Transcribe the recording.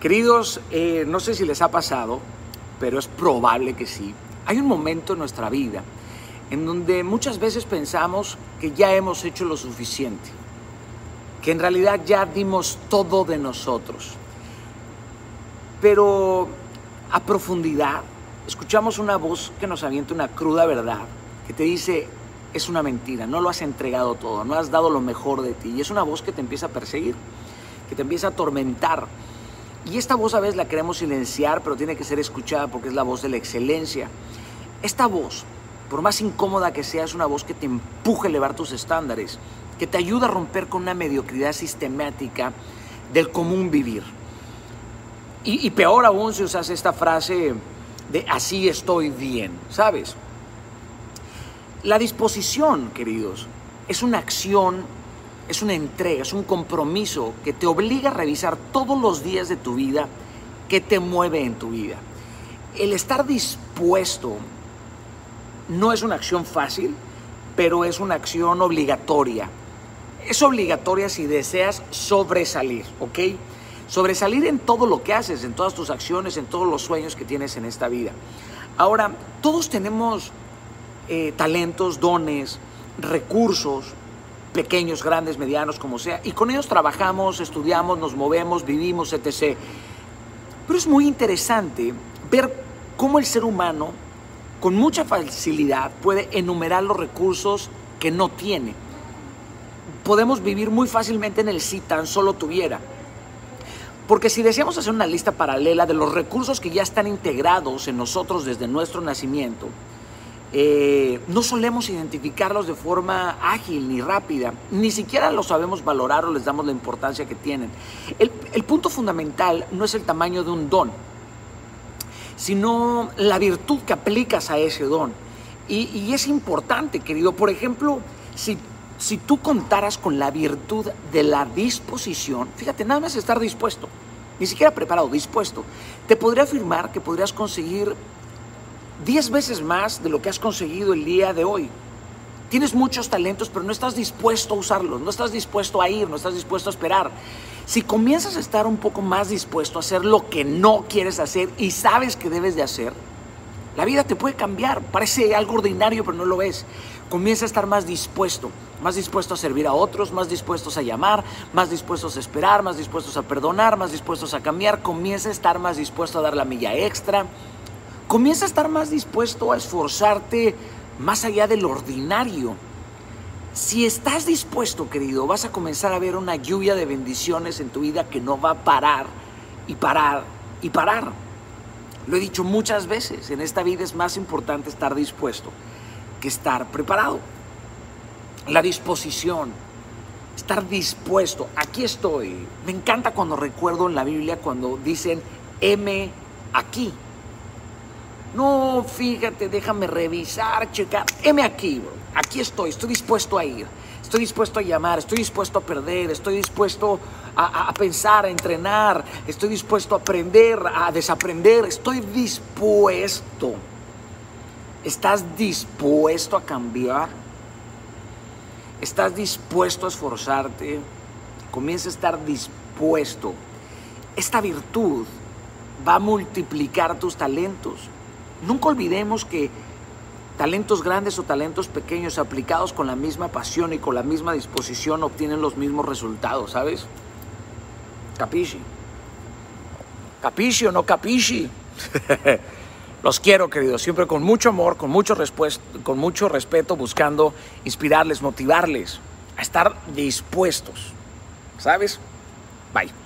Queridos, eh, no sé si les ha pasado, pero es probable que sí. Hay un momento en nuestra vida en donde muchas veces pensamos que ya hemos hecho lo suficiente, que en realidad ya dimos todo de nosotros. Pero a profundidad escuchamos una voz que nos avienta una cruda verdad, que te dice, es una mentira, no lo has entregado todo, no has dado lo mejor de ti. Y es una voz que te empieza a perseguir, que te empieza a atormentar y esta voz a veces la queremos silenciar, pero tiene que ser escuchada porque es la voz de la excelencia. Esta voz, por más incómoda que sea, es una voz que te empuja a elevar tus estándares, que te ayuda a romper con una mediocridad sistemática del común vivir. Y, y peor aún si usas esta frase de así estoy bien, ¿sabes? La disposición, queridos, es una acción es una entrega, es un compromiso que te obliga a revisar todos los días de tu vida que te mueve en tu vida. El estar dispuesto no es una acción fácil, pero es una acción obligatoria. Es obligatoria si deseas sobresalir, ¿ok? Sobresalir en todo lo que haces, en todas tus acciones, en todos los sueños que tienes en esta vida. Ahora, todos tenemos eh, talentos, dones, recursos pequeños, grandes, medianos, como sea, y con ellos trabajamos, estudiamos, nos movemos, vivimos, etc. Pero es muy interesante ver cómo el ser humano con mucha facilidad puede enumerar los recursos que no tiene. Podemos vivir muy fácilmente en el si tan solo tuviera. Porque si deseamos hacer una lista paralela de los recursos que ya están integrados en nosotros desde nuestro nacimiento, eh, no solemos identificarlos de forma ágil ni rápida, ni siquiera los sabemos valorar o les damos la importancia que tienen. El, punto fundamental no es el tamaño de un don, sino la virtud que aplicas a ese don. Y, es importante, querido, por ejemplo, si, si tú contaras con la virtud de la disposición, fíjate, nada más estar dispuesto, ni siquiera preparado, dispuesto, te podría afirmar que podrías conseguir 10 veces más de lo que has conseguido el día de hoy. Tienes muchos talentos, pero no estás dispuesto a usarlos, no estás dispuesto a ir, no estás dispuesto a esperar. Si comienzas a estar un poco más dispuesto a hacer lo que no quieres hacer y sabes que debes de hacer, la vida te puede cambiar. Parece algo ordinario, pero no lo es. Comienza a estar más dispuesto, más dispuesto a servir a otros, más dispuestos a llamar, más dispuestos a esperar, más dispuestos a perdonar, más dispuestos a cambiar. Comienza a estar más dispuesto a dar la milla extra comienza a estar más dispuesto a esforzarte más allá del ordinario. Si estás dispuesto, querido, vas a comenzar a ver una lluvia de bendiciones en tu vida que no va a parar y parar y parar. Lo he dicho muchas veces, en esta vida es más importante estar dispuesto que estar preparado. La disposición, estar dispuesto. Aquí estoy. Me encanta cuando recuerdo en la Biblia cuando dicen, heme aquí. No, fíjate, déjame revisar, checar. Heme aquí, bro. Aquí estoy, estoy dispuesto a ir. Estoy dispuesto a llamar, estoy dispuesto a perder, estoy dispuesto a, a, pensar, a entrenar, estoy dispuesto a aprender, a desaprender, estoy dispuesto. ¿Estás dispuesto a cambiar? ¿Estás dispuesto a esforzarte? Comienza a estar dispuesto. Esta virtud va a multiplicar tus talentos. Nunca olvidemos que talentos grandes o talentos pequeños aplicados con la misma pasión y con la misma disposición obtienen los mismos resultados, ¿sabes? Capisci. Capisci o no capisci. Los quiero, queridos, siempre con mucho amor, con mucho, con mucho respeto, buscando inspirarles, motivarles a estar dispuestos. ¿Sabes? Bye.